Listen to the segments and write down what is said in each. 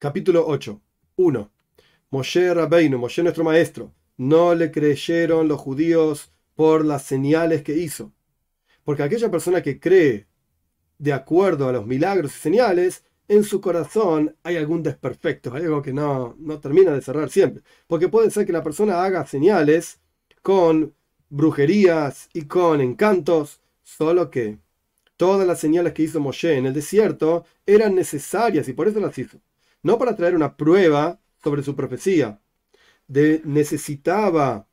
Capítulo 8. 1. Moshe Rabbeinu, Moshe nuestro maestro, no le creyeron los judíos por las señales que hizo. Porque aquella persona que cree de acuerdo a los milagros y señales, en su corazón hay algún desperfecto, hay algo que no, no termina de cerrar siempre. Porque puede ser que la persona haga señales con brujerías y con encantos, solo que todas las señales que hizo Moshe en el desierto eran necesarias y por eso las hizo. No para traer una prueba sobre su profecía, de necesitaba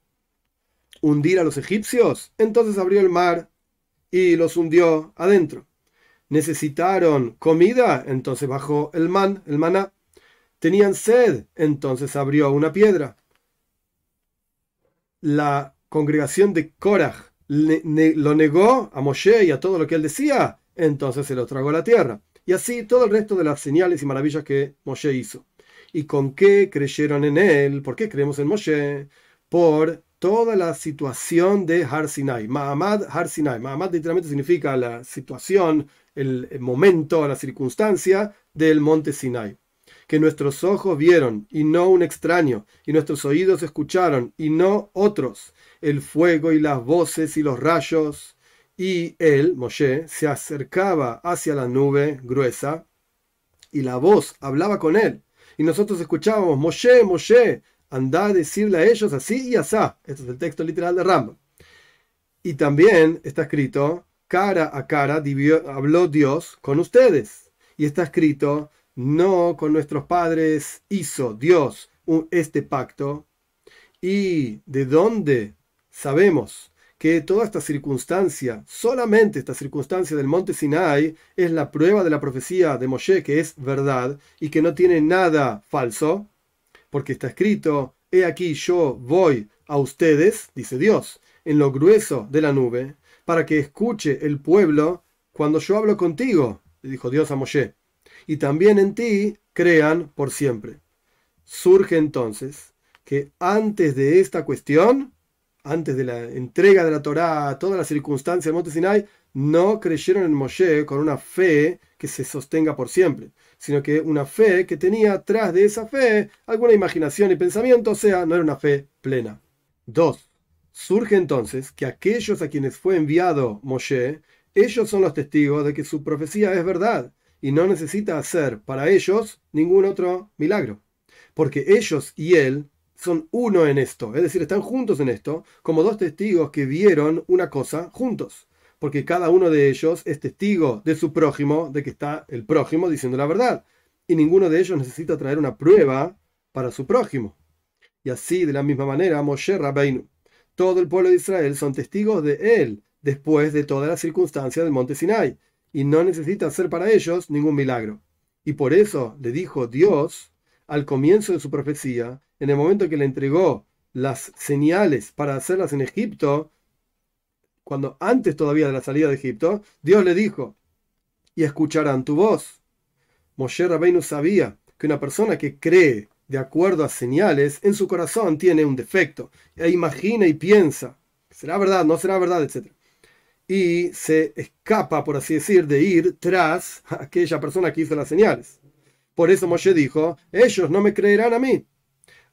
hundir a los egipcios, entonces abrió el mar y los hundió adentro. Necesitaron comida, entonces bajó el man, el maná. Tenían sed, entonces abrió una piedra. La congregación de Korah lo negó a Moshe y a todo lo que él decía, entonces se lo tragó la tierra. Y así todo el resto de las señales y maravillas que Moshe hizo. ¿Y con qué creyeron en él? ¿Por qué creemos en Moshe? Por toda la situación de Har Sinai. Mahamad Har Sinai. Mahamad literalmente significa la situación, el momento, la circunstancia del monte Sinai. Que nuestros ojos vieron y no un extraño, y nuestros oídos escucharon y no otros, el fuego y las voces y los rayos. Y él, Moshe, se acercaba hacia la nube gruesa y la voz hablaba con él. Y nosotros escuchábamos, Moshe, Moshe, anda a decirle a ellos así y asá. Este es el texto literal de Rambam. Y también está escrito, cara a cara habló Dios con ustedes. Y está escrito, no con nuestros padres hizo Dios este pacto. ¿Y de dónde sabemos que toda esta circunstancia, solamente esta circunstancia del monte Sinai, es la prueba de la profecía de Moshe, que es verdad y que no tiene nada falso? Porque está escrito, he aquí yo voy a ustedes, dice Dios, en lo grueso de la nube, para que escuche el pueblo cuando yo hablo contigo, le dijo Dios a Moshe, y también en ti crean por siempre. Surge entonces que antes de esta cuestión, antes de la entrega de la Torá, toda la circunstancia del monte Sinai, no creyeron en Moshe con una fe que se sostenga por siempre, sino que una fe que tenía atrás de esa fe alguna imaginación y pensamiento, o sea, no era una fe plena. 2. Surge entonces que aquellos a quienes fue enviado Moshe, ellos son los testigos de que su profecía es verdad y no necesita hacer para ellos ningún otro milagro, porque ellos y él son uno en esto, es decir, están juntos en esto, como dos testigos que vieron una cosa juntos, porque cada uno de ellos es testigo de su prójimo, de que está el prójimo diciendo la verdad, y ninguno de ellos necesita traer una prueba para su prójimo. Y así, de la misma manera, Moshe Rabbeinu, todo el pueblo de Israel son testigos de él, después de toda la circunstancia del monte Sinai, y no necesita hacer para ellos ningún milagro. Y por eso le dijo Dios al comienzo de su profecía, en el momento que le entregó las señales para hacerlas en Egipto, cuando antes todavía de la salida de Egipto, Dios le dijo, y escucharán tu voz. Moshe Rabbeinu sabía que una persona que cree de acuerdo a señales en su corazón tiene un defecto, e imagina y piensa, será verdad, no será verdad, etc. Y se escapa, por así decir, de ir tras aquella persona que hizo las señales. Por eso Moshe dijo, ellos no me creerán a mí.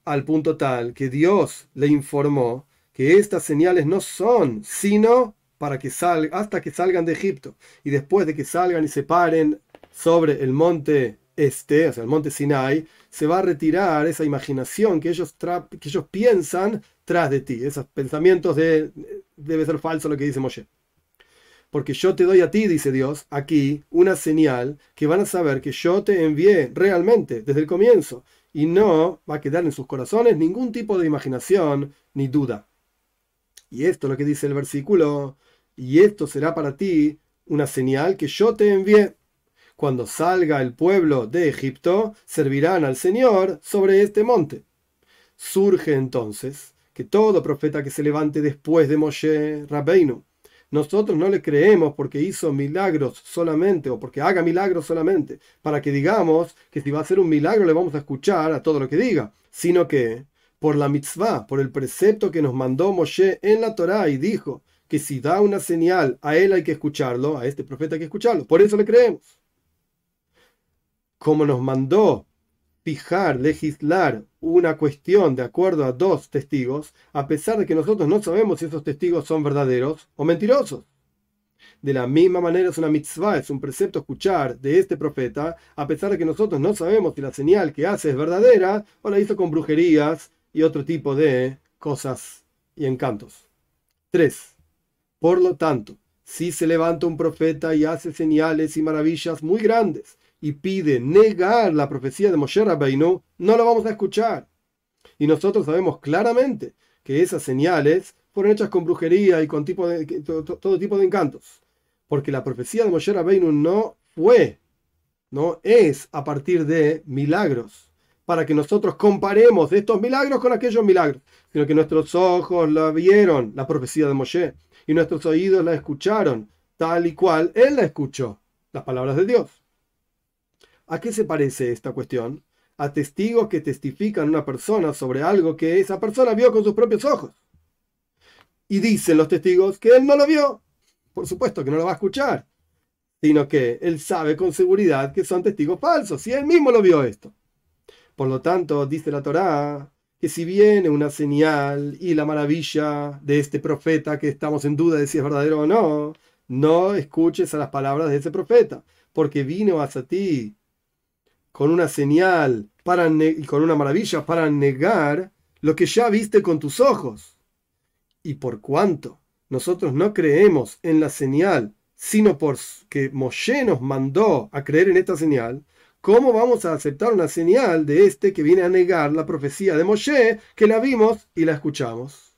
Al punto tal que Dios le informó que estas señales no son sino para que hasta que salgan de Egipto. Y después de que salgan y se paren sobre el monte este, o sea, el monte Sinai, se va a retirar esa imaginación que ellos, que ellos piensan tras de ti, esos pensamientos de debe ser falso lo que dice Moshe. Porque yo te doy a ti, dice Dios, aquí una señal que van a saber que yo te envié realmente desde el comienzo y no va a quedar en sus corazones ningún tipo de imaginación ni duda. Y esto es lo que dice el versículo, y esto será para ti una señal que yo te envié. Cuando salga el pueblo de Egipto, servirán al Señor sobre este monte. Surge entonces que todo profeta que se levante después de Moshe Rabbeinu nosotros no le creemos porque hizo milagros solamente o porque haga milagros solamente, para que digamos que si va a hacer un milagro le vamos a escuchar a todo lo que diga, sino que por la mitzvah, por el precepto que nos mandó Moshe en la Torá y dijo que si da una señal a él hay que escucharlo, a este profeta hay que escucharlo, por eso le creemos. Como nos mandó fijar, legislar una cuestión de acuerdo a dos testigos, a pesar de que nosotros no sabemos si esos testigos son verdaderos o mentirosos. De la misma manera es una mitzvah, es un precepto escuchar de este profeta, a pesar de que nosotros no sabemos si la señal que hace es verdadera o la hizo con brujerías y otro tipo de cosas y encantos. 3. Por lo tanto, si se levanta un profeta y hace señales y maravillas muy grandes y pide negar la profecía de Moshe Rabbeinu, no lo vamos a escuchar. Y nosotros sabemos claramente que esas señales fueron hechas con brujería y con tipo de, todo, tipo de encantos. Porque la profecía de Moshe Rabbeinu no fue, no es a partir de milagros, para que nosotros comparemos estos milagros con aquellos milagros, sino que nuestros ojos la vieron, la profecía de Moshe, y nuestros oídos la escucharon, tal y cual él la escuchó, las palabras de Dios. ¿A qué se parece esta cuestión? A testigos que testifican una persona sobre algo que esa persona vio con sus propios ojos. Y dicen los testigos que él no lo vio. Por supuesto que no lo va a escuchar, sino que él sabe con seguridad que son testigos falsos, y él mismo lo vio esto. Por lo tanto, dice la Torá que si viene una señal y la maravilla de este profeta que estamos en duda de si es verdadero o no, no escuches a las palabras de ese profeta, porque vino hacia ti con una señal para y con una maravilla para negar lo que ya viste con tus ojos. Y por cuanto nosotros no creemos en la señal, sino porque Moshe nos mandó a creer en esta señal, ¿cómo vamos a aceptar una señal de este que viene a negar la profecía de Moshe que la vimos y la escuchamos?